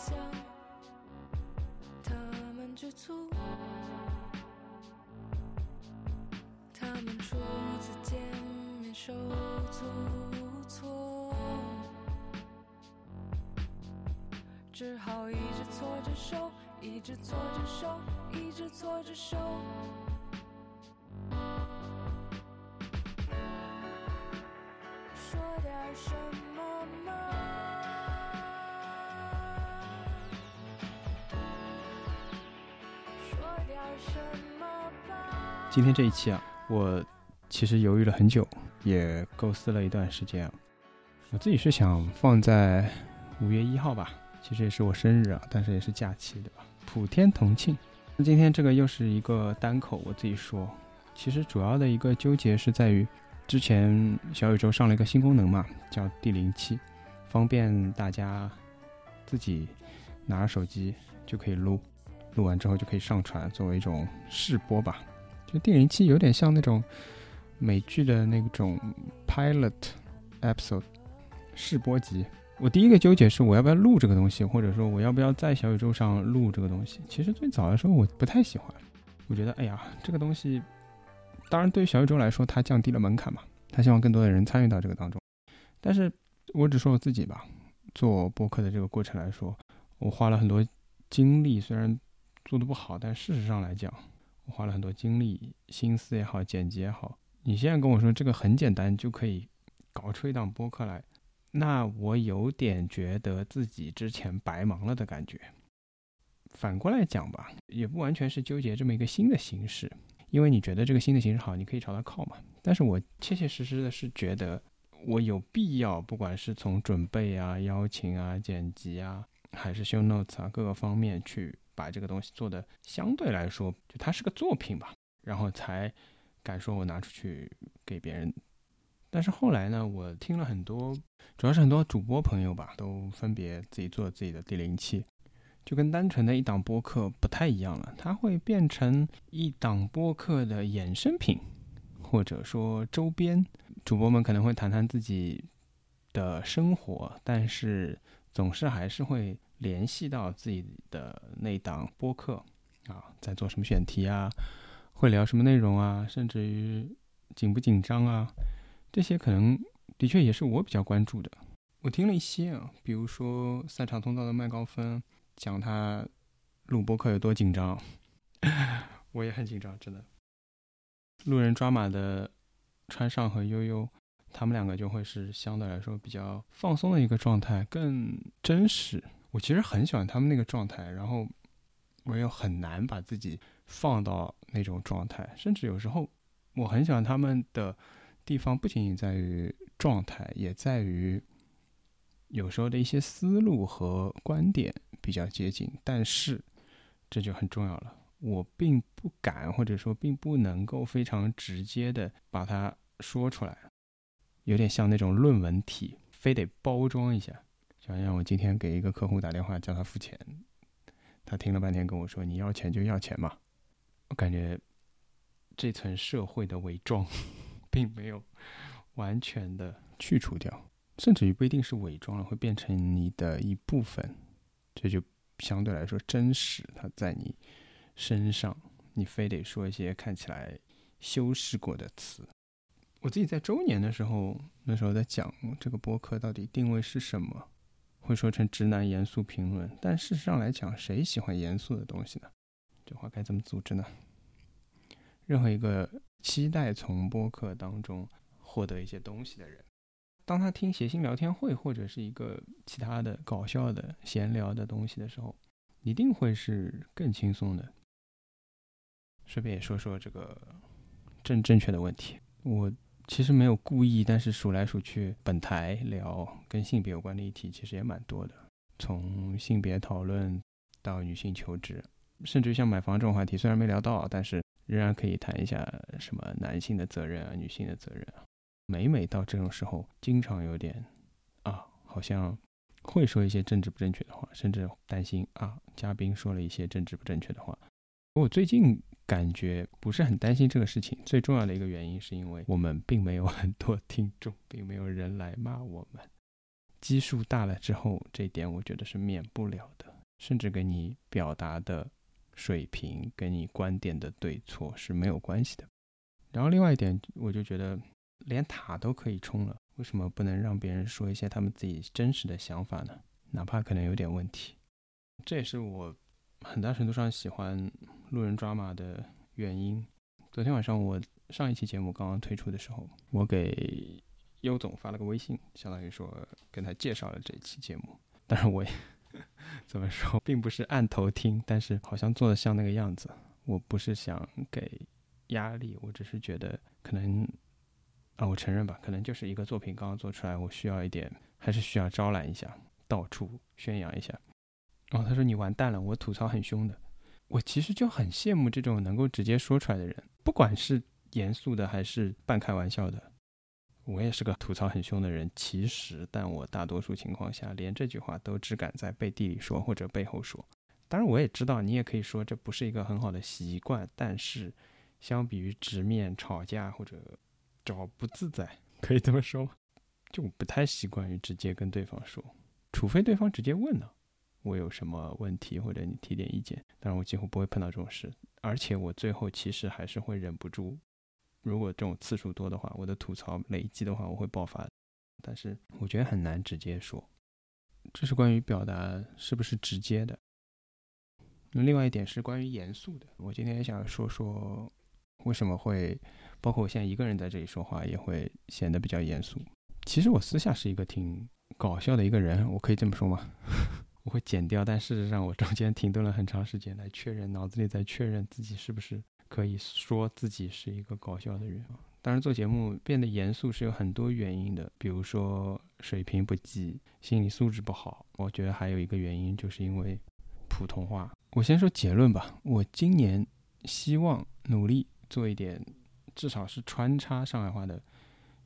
想他们就从他们初次见面手足无措只好一直搓着手一直搓着手一直搓着手。今天这一期啊，我其实犹豫了很久，也构思了一段时间。我自己是想放在五月一号吧，其实也是我生日啊，但是也是假期，对吧？普天同庆。那今天这个又是一个单口，我自己说，其实主要的一个纠结是在于，之前小宇宙上了一个新功能嘛，叫第零期，方便大家自己拿着手机就可以录，录完之后就可以上传，作为一种试播吧。就第零期有点像那种美剧的那种 pilot episode 试播集。我第一个纠结是我要不要录这个东西，或者说我要不要在小宇宙上录这个东西。其实最早的时候我不太喜欢，我觉得哎呀这个东西，当然对于小宇宙来说它降低了门槛嘛，它希望更多的人参与到这个当中。但是我只说我自己吧，做播客的这个过程来说，我花了很多精力，虽然做的不好，但事实上来讲。我花了很多精力、心思也好，剪辑也好。你现在跟我说这个很简单就可以搞出一档播客来，那我有点觉得自己之前白忙了的感觉。反过来讲吧，也不完全是纠结这么一个新的形式，因为你觉得这个新的形式好，你可以朝它靠嘛。但是我切切实实的是觉得我有必要，不管是从准备啊、邀请啊、剪辑啊，还是 show notes 啊各个方面去。把这个东西做的相对来说，就它是个作品吧，然后才敢说我拿出去给别人。但是后来呢，我听了很多，主要是很多主播朋友吧，都分别自己做自己的第零期，就跟单纯的一档播客不太一样了，它会变成一档播客的衍生品，或者说周边。主播们可能会谈谈自己的生活，但是总是还是会。联系到自己的那档播客啊，在做什么选题啊，会聊什么内容啊，甚至于紧不紧张啊，这些可能的确也是我比较关注的。我听了一些啊，比如说赛场通道的麦高芬讲他录播客有多紧张，我也很紧张，真的。路人抓马的川上和悠悠，他们两个就会是相对来说比较放松的一个状态，更真实。我其实很喜欢他们那个状态，然后我又很难把自己放到那种状态，甚至有时候我很喜欢他们的地方，不仅仅在于状态，也在于有时候的一些思路和观点比较接近。但是这就很重要了，我并不敢或者说并不能够非常直接的把它说出来，有点像那种论文体，非得包装一下。想想我今天给一个客户打电话叫他付钱，他听了半天跟我说：“你要钱就要钱嘛。”我感觉这层社会的伪装并没有完全的去除掉，甚至于不一定是伪装了，会变成你的一部分，这就相对来说真实。它在你身上，你非得说一些看起来修饰过的词。我自己在周年的时候，那时候在讲这个播客到底定位是什么。会说成直男严肃评论，但事实上来讲，谁喜欢严肃的东西呢？这话该怎么组织呢？任何一个期待从播客当中获得一些东西的人，当他听谐星聊天会或者是一个其他的搞笑的闲聊的东西的时候，一定会是更轻松的。顺便也说说这个正正确的问题，我。其实没有故意，但是数来数去，本台聊跟性别有关的议题其实也蛮多的，从性别讨论到女性求职，甚至像买房这种话题，虽然没聊到，但是仍然可以谈一下什么男性的责任啊，女性的责任啊。每每到这种时候，经常有点啊，好像会说一些政治不正确的话，甚至担心啊，嘉宾说了一些政治不正确的话。我最近。感觉不是很担心这个事情，最重要的一个原因是因为我们并没有很多听众，并没有人来骂我们。基数大了之后，这点我觉得是免不了的，甚至给你表达的水平跟你观点的对错是没有关系的。然后另外一点，我就觉得连塔都可以冲了，为什么不能让别人说一些他们自己真实的想法呢？哪怕可能有点问题。这也是我很大程度上喜欢路人抓马的原因。昨天晚上我上一期节目刚刚推出的时候，我给优总发了个微信，相当于说跟他介绍了这一期节目。当然我也 怎么说，并不是按头听，但是好像做的像那个样子。我不是想给压力，我只是觉得可能啊，我承认吧，可能就是一个作品刚刚做出来，我需要一点，还是需要招揽一下，到处宣扬一下。然后他说你完蛋了，我吐槽很凶的。我其实就很羡慕这种能够直接说出来的人，不管是严肃的还是半开玩笑的。我也是个吐槽很凶的人，其实，但我大多数情况下连这句话都只敢在背地里说或者背后说。当然，我也知道你也可以说这不是一个很好的习惯，但是相比于直面吵架或者找不自在，可以这么说吗？就不太习惯于直接跟对方说，除非对方直接问了。我有什么问题，或者你提点意见？当然，我几乎不会碰到这种事，而且我最后其实还是会忍不住。如果这种次数多的话，我的吐槽累积的话，我会爆发。但是我觉得很难直接说。这是关于表达是不是直接的。那另外一点是关于严肃的。我今天也想说说，为什么会，包括我现在一个人在这里说话，也会显得比较严肃。其实我私下是一个挺搞笑的一个人，我可以这么说吗？我会剪掉，但事实上我中间停顿了很长时间来确认，脑子里在确认自己是不是可以说自己是一个搞笑的人。当然，做节目变得严肃是有很多原因的，比如说水平不济、心理素质不好。我觉得还有一个原因，就是因为普通话。我先说结论吧，我今年希望努力做一点，至少是穿插上海话的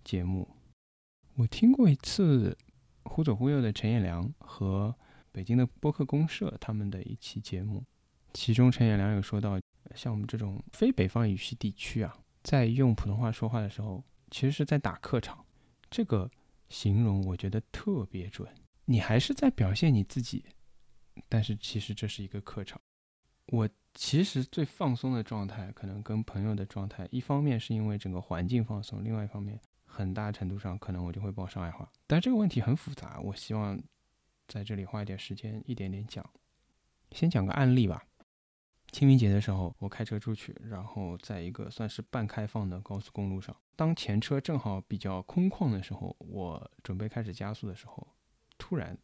节目。我听过一次忽左忽右的陈彦良和。北京的播客公社他们的一期节目，其中陈彦良有说到，像我们这种非北方语系地区啊，在用普通话说话的时候，其实是在打客场。这个形容我觉得特别准。你还是在表现你自己，但是其实这是一个客场。我其实最放松的状态，可能跟朋友的状态，一方面是因为整个环境放松，另外一方面很大程度上可能我就会报上海话。但这个问题很复杂，我希望。在这里花一点时间，一点点讲。先讲个案例吧。清明节的时候，我开车出去，然后在一个算是半开放的高速公路上，当前车正好比较空旷的时候，我准备开始加速的时候，突然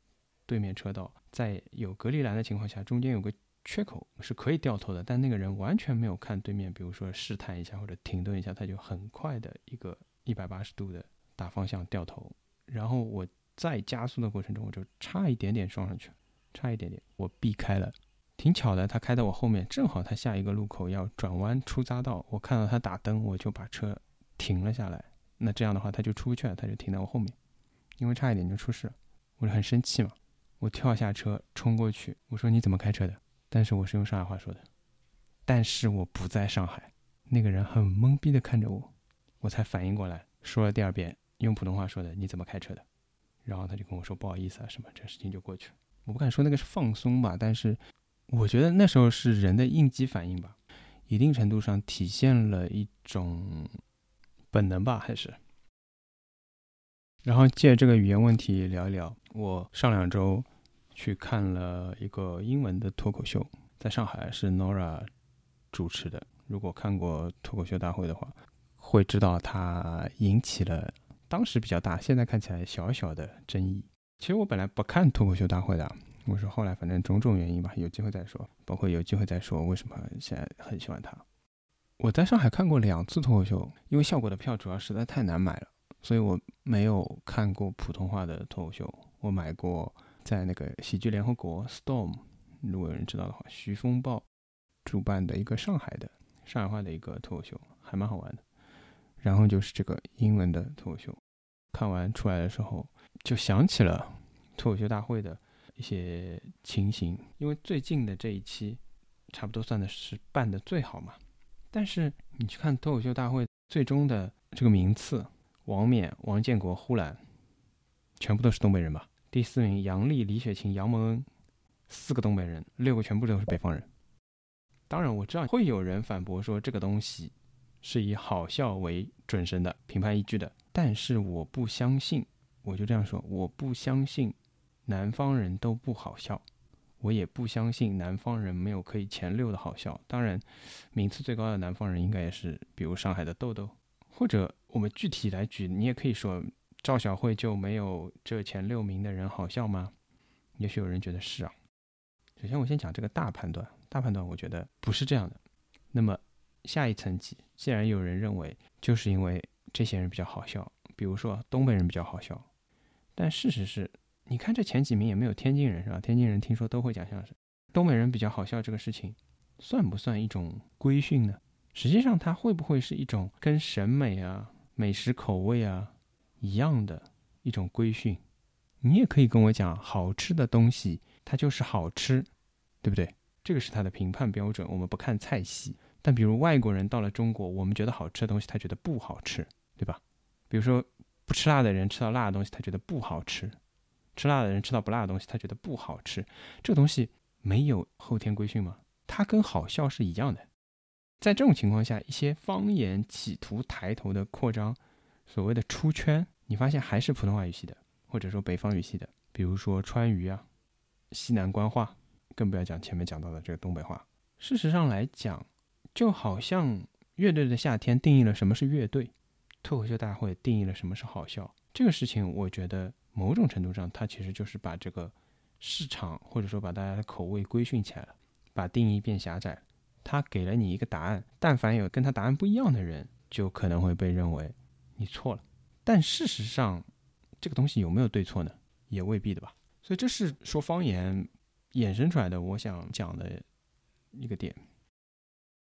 对面车道在有隔离栏的情况下，中间有个缺口是可以掉头的，但那个人完全没有看对面，比如说试探一下或者停顿一下，他就很快的一个一百八十度的大方向掉头，然后我。在加速的过程中，我就差一点点撞上去，差一点点，我避开了。挺巧的，他开在我后面，正好他下一个路口要转弯出匝道，我看到他打灯，我就把车停了下来。那这样的话，他就出不去了，他就停在我后面，因为差一点就出事了，我就很生气嘛。我跳下车冲过去，我说你怎么开车的？但是我是用上海话说的，但是我不在上海。那个人很懵逼的看着我，我才反应过来，说了第二遍，用普通话说的，你怎么开车的？然后他就跟我说不好意思啊什么，这事情就过去了。我不敢说那个是放松吧，但是我觉得那时候是人的应激反应吧，一定程度上体现了一种本能吧，还是。然后借这个语言问题聊一聊，我上两周去看了一个英文的脱口秀，在上海是 Nora 主持的。如果看过脱口秀大会的话，会知道他引起了。当时比较大，现在看起来小小的争议。其实我本来不看脱口秀大会的，我说后来反正种种原因吧，有机会再说。包括有机会再说为什么现在很喜欢他。我在上海看过两次脱口秀，因为效果的票主要实在太难买了，所以我没有看过普通话的脱口秀。我买过在那个喜剧联合国 Storm，如果有人知道的话，徐风暴主办的一个上海的上海话的一个脱口秀，还蛮好玩的。然后就是这个英文的脱口秀，看完出来的时候，就想起了脱口秀大会的一些情形。因为最近的这一期，差不多算的是办的最好嘛。但是你去看脱口秀大会最终的这个名次，王冕、王建国、呼兰，全部都是东北人吧？第四名杨笠、李雪琴、杨蒙恩，四个东北人，六个全部都是北方人。当然，我知道会有人反驳说这个东西是以好笑为准绳的评判依据的，但是我不相信，我就这样说，我不相信南方人都不好笑，我也不相信南方人没有可以前六的好笑。当然，名次最高的南方人应该也是，比如上海的豆豆，或者我们具体来举，你也可以说赵小慧就没有这前六名的人好笑吗？也许有人觉得是啊。首先，我先讲这个大判断。大判断，我觉得不是这样的。那么下一层级，既然有人认为就是因为这些人比较好笑，比如说东北人比较好笑，但事实是，你看这前几名也没有天津人是吧？天津人听说都会讲相声，东北人比较好笑这个事情，算不算一种规训呢？实际上，它会不会是一种跟审美啊、美食口味啊一样的一种规训？你也可以跟我讲，好吃的东西它就是好吃，对不对？这个是他的评判标准。我们不看菜系，但比如外国人到了中国，我们觉得好吃的东西，他觉得不好吃，对吧？比如说不吃辣的人吃到辣的东西，他觉得不好吃；吃辣的人吃到不辣的东西，他觉得不好吃。这个东西没有后天规训吗？它跟好笑是一样的。在这种情况下，一些方言企图抬头的扩张，所谓的出圈，你发现还是普通话语系的，或者说北方语系的，比如说川渝啊、西南官话。更不要讲前面讲到的这个东北话。事实上来讲，就好像乐队的夏天定义了什么是乐队，脱口秀大会定义了什么是好笑。这个事情，我觉得某种程度上，它其实就是把这个市场或者说把大家的口味规训起来了，把定义变狭窄。他给了你一个答案，但凡有跟他答案不一样的人，就可能会被认为你错了。但事实上，这个东西有没有对错呢？也未必的吧。所以这是说方言。衍生出来的，我想讲的一个点，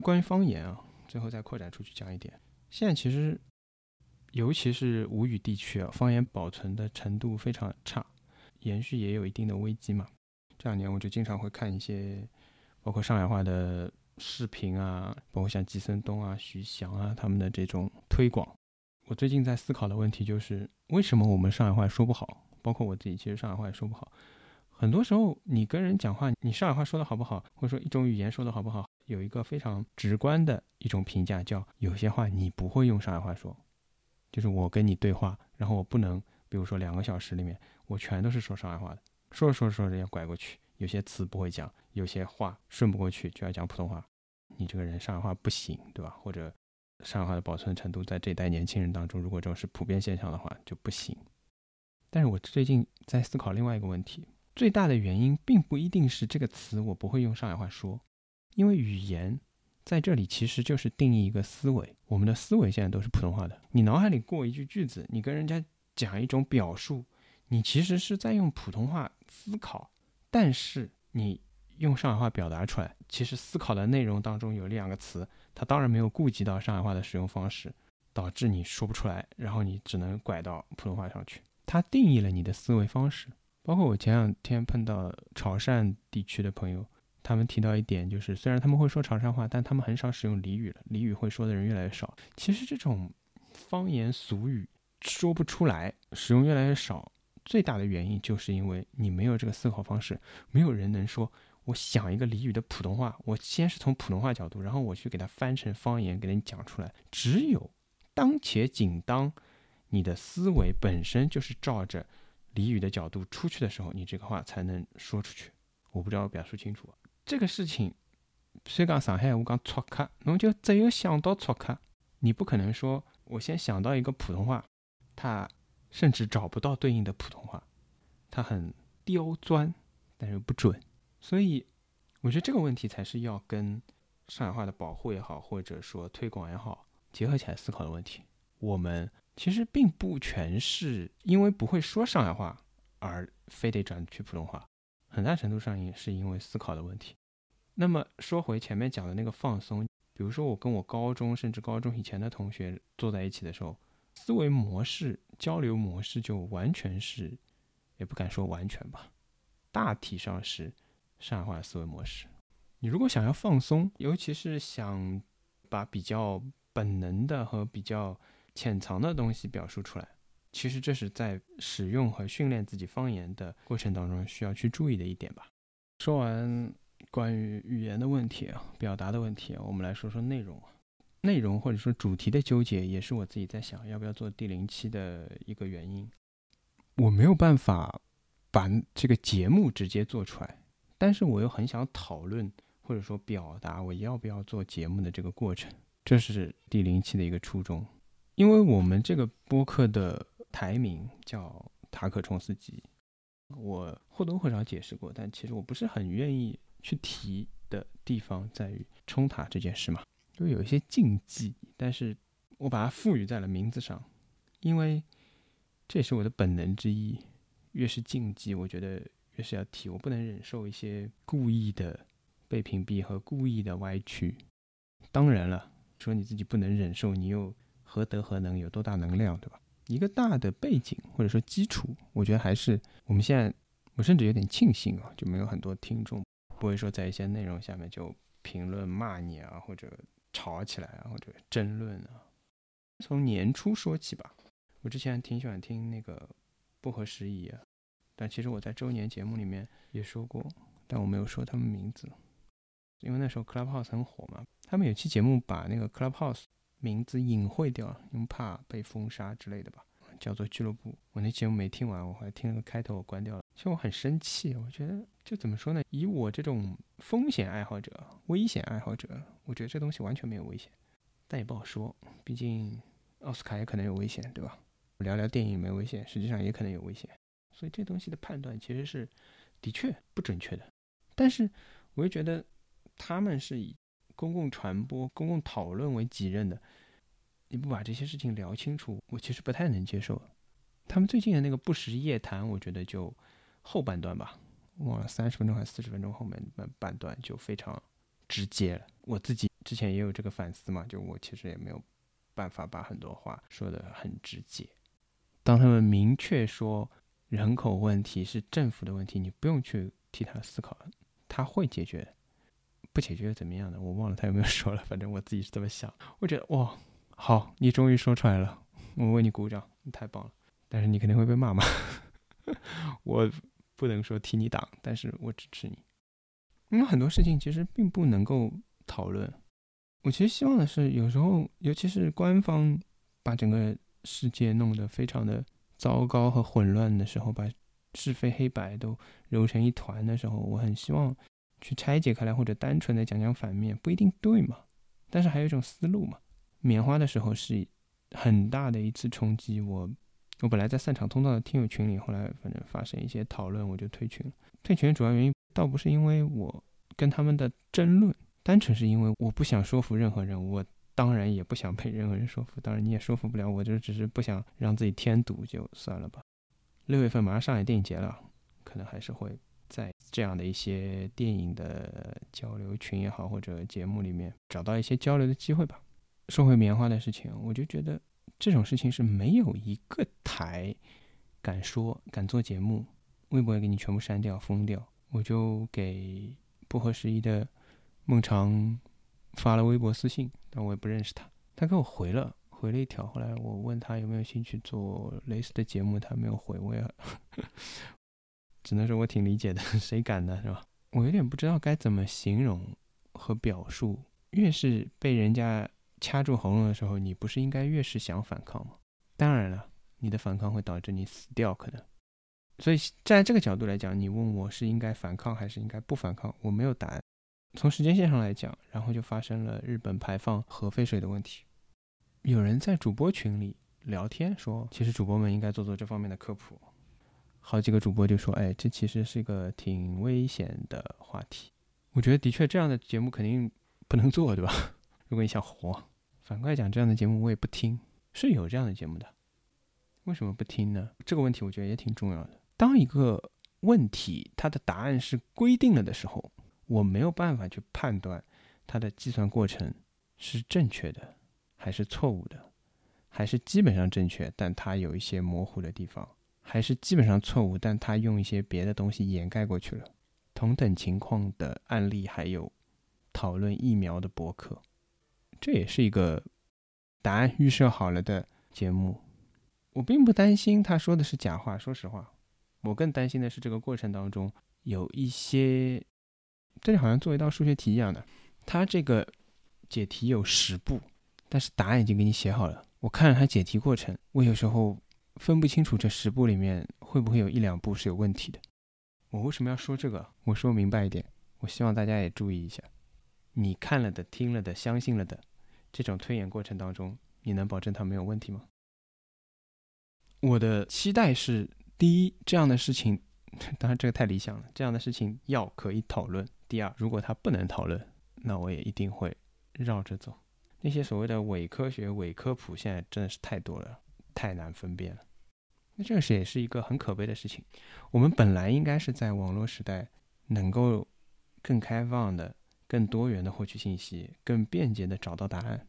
关于方言啊，最后再扩展出去讲一点。现在其实，尤其是吴语地区啊，方言保存的程度非常差，延续也有一定的危机嘛。这两年我就经常会看一些，包括上海话的视频啊，包括像季森东啊、徐翔啊他们的这种推广。我最近在思考的问题就是，为什么我们上海话说不好？包括我自己，其实上海话也说不好。很多时候，你跟人讲话，你上海话说的好不好，或者说一种语言说的好不好，有一个非常直观的一种评价，叫有些话你不会用上海话说。就是我跟你对话，然后我不能，比如说两个小时里面，我全都是说上海话的，说着说着说着要拐过去，有些词不会讲，有些话顺不过去就要讲普通话。你这个人上海话不行，对吧？或者上海话的保存程度在这一代年轻人当中，如果这种是普遍现象的话，就不行。但是我最近在思考另外一个问题。最大的原因并不一定是这个词我不会用上海话说，因为语言在这里其实就是定义一个思维。我们的思维现在都是普通话的，你脑海里过一句句子，你跟人家讲一种表述，你其实是在用普通话思考，但是你用上海话表达出来，其实思考的内容当中有两个词，它当然没有顾及到上海话的使用方式，导致你说不出来，然后你只能拐到普通话上去，它定义了你的思维方式。包括我前两天碰到潮汕地区的朋友，他们提到一点，就是虽然他们会说潮汕话，但他们很少使用俚语了，俚语会说的人越来越少。其实这种方言俗语说不出来，使用越来越少，最大的原因就是因为你没有这个思考方式，没有人能说，我想一个俚语的普通话，我先是从普通话角度，然后我去给它翻成方言给你讲出来。只有当且仅当你的思维本身就是照着。俚语的角度出去的时候，你这个话才能说出去。我不知道表述清楚。这个事情，虽讲上海话讲错客，侬就只有想到错客，你不可能说我先想到一个普通话，他甚至找不到对应的普通话，他很刁钻，但是不准。所以，我觉得这个问题才是要跟上海话的保护也好，或者说推广也好，结合起来思考的问题。我们。其实并不全是因为不会说上海话而非得转去普通话，很大程度上也是因为思考的问题。那么说回前面讲的那个放松，比如说我跟我高中甚至高中以前的同学坐在一起的时候，思维模式、交流模式就完全是，也不敢说完全吧，大体上是上海话思维模式。你如果想要放松，尤其是想把比较本能的和比较潜藏的东西表述出来，其实这是在使用和训练自己方言的过程当中需要去注意的一点吧。说完关于语言的问题啊，表达的问题啊，我们来说说内容。内容或者说主题的纠结，也是我自己在想要不要做第零期的一个原因。我没有办法把这个节目直接做出来，但是我又很想讨论或者说表达我要不要做节目的这个过程，这是第零期的一个初衷。因为我们这个播客的台名叫塔可冲斯基，我或多或少解释过，但其实我不是很愿意去提的地方在于冲塔这件事嘛。就有一些禁忌，但是我把它赋予在了名字上，因为这也是我的本能之一。越是禁忌，我觉得越是要提。我不能忍受一些故意的被屏蔽和故意的歪曲。当然了，说你自己不能忍受，你又何德何能，有多大能量，对吧？一个大的背景或者说基础，我觉得还是我们现在，我甚至有点庆幸啊，就没有很多听众不会说在一些内容下面就评论骂你啊，或者。吵起来啊，或者争论啊。从年初说起吧，我之前挺喜欢听那个不合时宜啊，但其实我在周年节目里面也说过，但我没有说他们名字，因为那时候 Clubhouse 很火嘛。他们有期节目把那个 Clubhouse 名字隐晦掉了，因为怕被封杀之类的吧。叫做俱乐部，我那节目没听完，我还听了个开头，我关掉了。其实我很生气，我觉得就怎么说呢？以我这种风险爱好者、危险爱好者，我觉得这东西完全没有危险，但也不好说，毕竟奥斯卡也可能有危险，对吧？聊聊电影没危险，实际上也可能有危险，所以这东西的判断其实是的确不准确的。但是我又觉得他们是以公共传播、公共讨论为己任的。你不把这些事情聊清楚，我其实不太能接受。他们最近的那个不时夜谈，我觉得就后半段吧，忘了三十分钟还是四十分钟后面半半段就非常直接了。我自己之前也有这个反思嘛，就我其实也没有办法把很多话说的很直接。当他们明确说人口问题是政府的问题，你不用去替他思考，他会解决。不解决怎么样呢？我忘了他有没有说了，反正我自己是这么想。我觉得哇。好，你终于说出来了，我为你鼓掌，你太棒了。但是你肯定会被骂嘛，我不能说替你挡，但是我支持你。因为很多事情其实并不能够讨论。我其实希望的是，有时候，尤其是官方把整个世界弄得非常的糟糕和混乱的时候，把是非黑白都揉成一团的时候，我很希望去拆解开来，或者单纯的讲讲反面，不一定对嘛，但是还有一种思路嘛。棉花的时候是很大的一次冲击，我我本来在散场通道的听友群里，后来反正发生一些讨论，我就退群了。退群主要原因倒不是因为我跟他们的争论，单纯是因为我不想说服任何人，我当然也不想被任何人说服，当然你也说服不了我，就只是不想让自己添堵，就算了吧。六月份马上上海电影节了，可能还是会这样的一些电影的交流群也好，或者节目里面找到一些交流的机会吧。说回棉花的事情，我就觉得这种事情是没有一个台敢说、敢做节目，微博也给你全部删掉、封掉。我就给不合时宜的孟尝发了微博私信，但我也不认识他，他给我回了，回了一条。后来我问他有没有兴趣做类似的节目，他没有回，我也只能说我挺理解的，谁敢呢，是吧？我有点不知道该怎么形容和表述，越是被人家。掐住喉咙的时候，你不是应该越是想反抗吗？当然了，你的反抗会导致你死掉，可能。所以站在这个角度来讲，你问我是应该反抗还是应该不反抗，我没有答案。从时间线上来讲，然后就发生了日本排放核废水的问题。有人在主播群里聊天说，其实主播们应该做做这方面的科普。好几个主播就说：“哎，这其实是一个挺危险的话题。”我觉得的确，这样的节目肯定不能做，对吧？如果你想活。反过来讲，这样的节目我也不听，是有这样的节目的，为什么不听呢？这个问题我觉得也挺重要的。当一个问题它的答案是规定了的时候，我没有办法去判断它的计算过程是正确的还是错误的，还是基本上正确，但它有一些模糊的地方，还是基本上错误，但他用一些别的东西掩盖过去了。同等情况的案例还有讨论疫苗的博客。这也是一个答案预设好了的节目，我并不担心他说的是假话。说实话，我更担心的是这个过程当中有一些这里好像做一道数学题一样的，它这个解题有十步，但是答案已经给你写好了。我看了他解题过程，我有时候分不清楚这十步里面会不会有一两步是有问题的。我为什么要说这个？我说明白一点，我希望大家也注意一下。你看了的、听了的、相信了的，这种推演过程当中，你能保证它没有问题吗？我的期待是：第一，这样的事情，当然这个太理想了，这样的事情要可以讨论；第二，如果它不能讨论，那我也一定会绕着走。那些所谓的伪科学、伪科普，现在真的是太多了，太难分辨了。那这个是也是一个很可悲的事情。我们本来应该是在网络时代，能够更开放的、更多元的获取信息，更便捷的找到答案。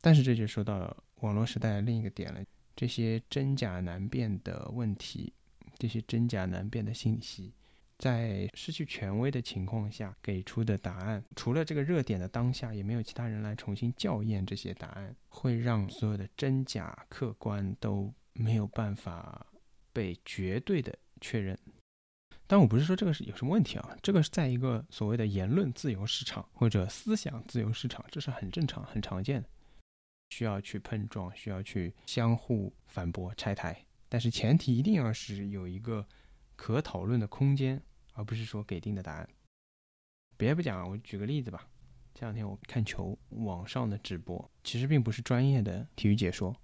但是这就说到了网络时代另一个点了：这些真假难辨的问题，这些真假难辨的信息，在失去权威的情况下给出的答案，除了这个热点的当下，也没有其他人来重新校验这些答案，会让所有的真假客观都没有办法。被绝对的确认，但我不是说这个是有什么问题啊，这个是在一个所谓的言论自由市场或者思想自由市场，这是很正常、很常见的，需要去碰撞，需要去相互反驳、拆台，但是前提一定要是有一个可讨论的空间，而不是说给定的答案。别不讲，我举个例子吧，这两天我看球，网上的直播其实并不是专业的体育解说。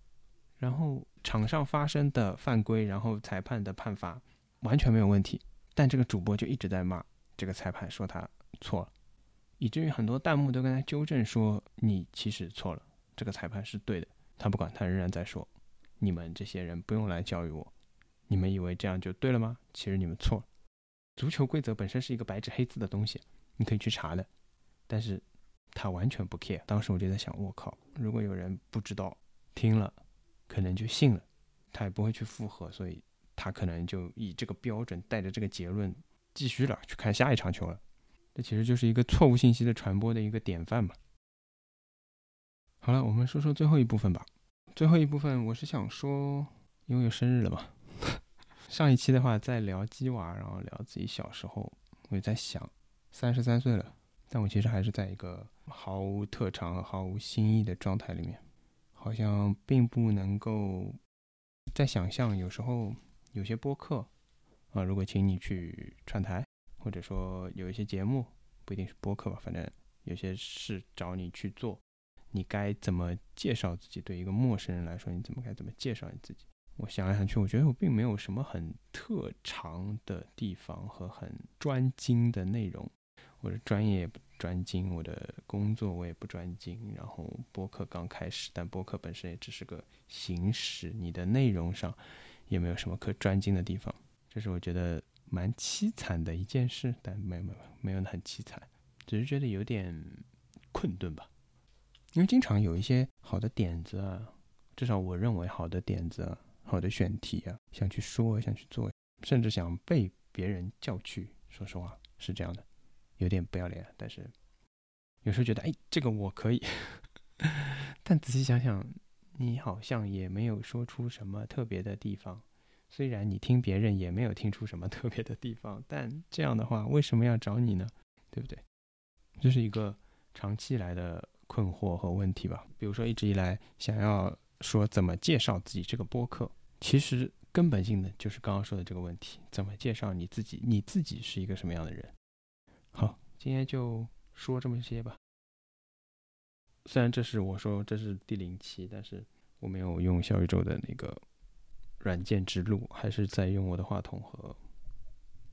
然后场上发生的犯规，然后裁判的判罚完全没有问题，但这个主播就一直在骂这个裁判，说他错了，以至于很多弹幕都跟他纠正说你其实错了，这个裁判是对的。他不管，他仍然在说，你们这些人不用来教育我，你们以为这样就对了吗？其实你们错了。足球规则本身是一个白纸黑字的东西，你可以去查的，但是他完全不 care。当时我就在想，我靠，如果有人不知道听了。可能就信了，他也不会去复核，所以他可能就以这个标准带着这个结论继续了去看下一场球了。这其实就是一个错误信息的传播的一个典范嘛。好了，我们说说最后一部分吧。最后一部分我是想说，因为有生日了嘛。上一期的话在聊鸡娃，然后聊自己小时候，我也在想，三十三岁了，但我其实还是在一个毫无特长和毫无新意的状态里面。好像并不能够在想象，有时候有些播客啊，如果请你去串台，或者说有一些节目，不一定是播客吧，反正有些事找你去做，你该怎么介绍自己？对一个陌生人来说，你怎么该怎么介绍你自己？我想来想去，我觉得我并没有什么很特长的地方和很专精的内容，我的专业不。专精，我的工作我也不专精。然后播客刚开始，但播客本身也只是个形式，你的内容上也没有什么可专精的地方，这是我觉得蛮凄惨的一件事。但没有没有没有很凄惨，只是觉得有点困顿吧。因为经常有一些好的点子啊，至少我认为好的点子、啊、好的选题啊，想去说、想去做，甚至想被别人叫去。说实话，是这样的。有点不要脸，但是有时候觉得，哎，这个我可以。但仔细想想，你好像也没有说出什么特别的地方。虽然你听别人也没有听出什么特别的地方，但这样的话，为什么要找你呢？对不对？这是一个长期来的困惑和问题吧。比如说，一直以来想要说怎么介绍自己这个播客，其实根本性的就是刚刚说的这个问题：怎么介绍你自己？你自己是一个什么样的人？今天就说这么些吧。虽然这是我说这是第零期，但是我没有用小宇宙的那个软件直录，还是在用我的话筒和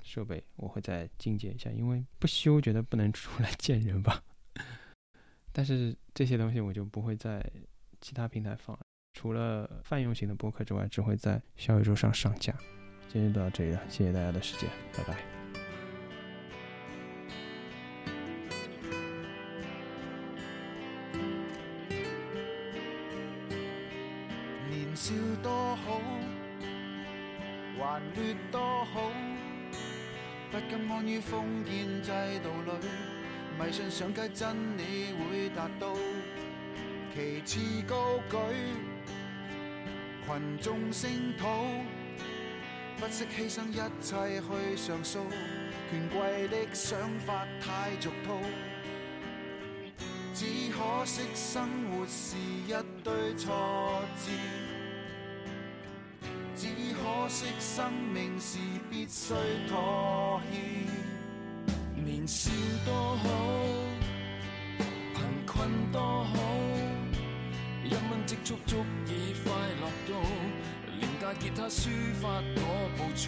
设备。我会再精简一下，因为不修觉得不能出来见人吧。但是这些东西我就不会在其他平台放，除了泛用型的播客之外，只会在小宇宙上上架。今天就到这里了，谢谢大家的时间，拜拜。笑多好，还劣多好，不甘安于封建制度里，迷信上街真理会达到，旗帜高举，群众声讨，不惜牺牲一切去上诉。權貴的想法太俗套，只可惜生活是一堆挫折，只可惜生命是必須妥協。年少多好，貧困多好，一蚊積蓄足以快樂到，廉价吉他抒發我暴躁，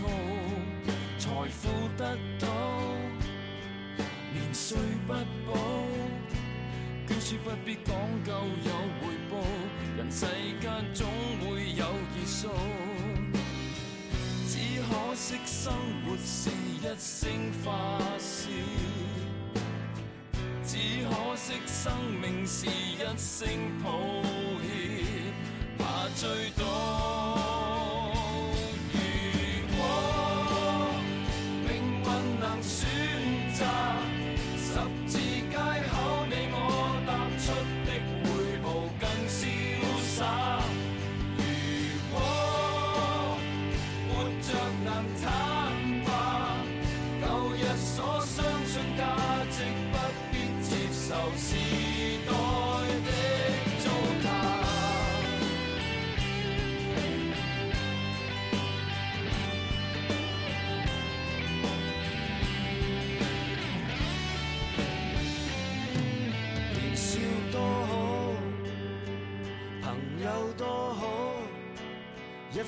財富得到，年歲不保，捐書不必講究有回報，人世間總會有結數。只可惜生活是一声发笑，只可惜生命是一声抱歉，怕最多。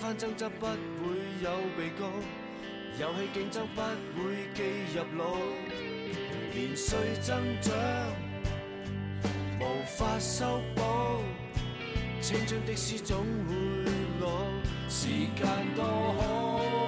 番争执不会有被告，游戏竞争不会记入脑，年岁增长无法修补，青春的诗总会老，时间多好。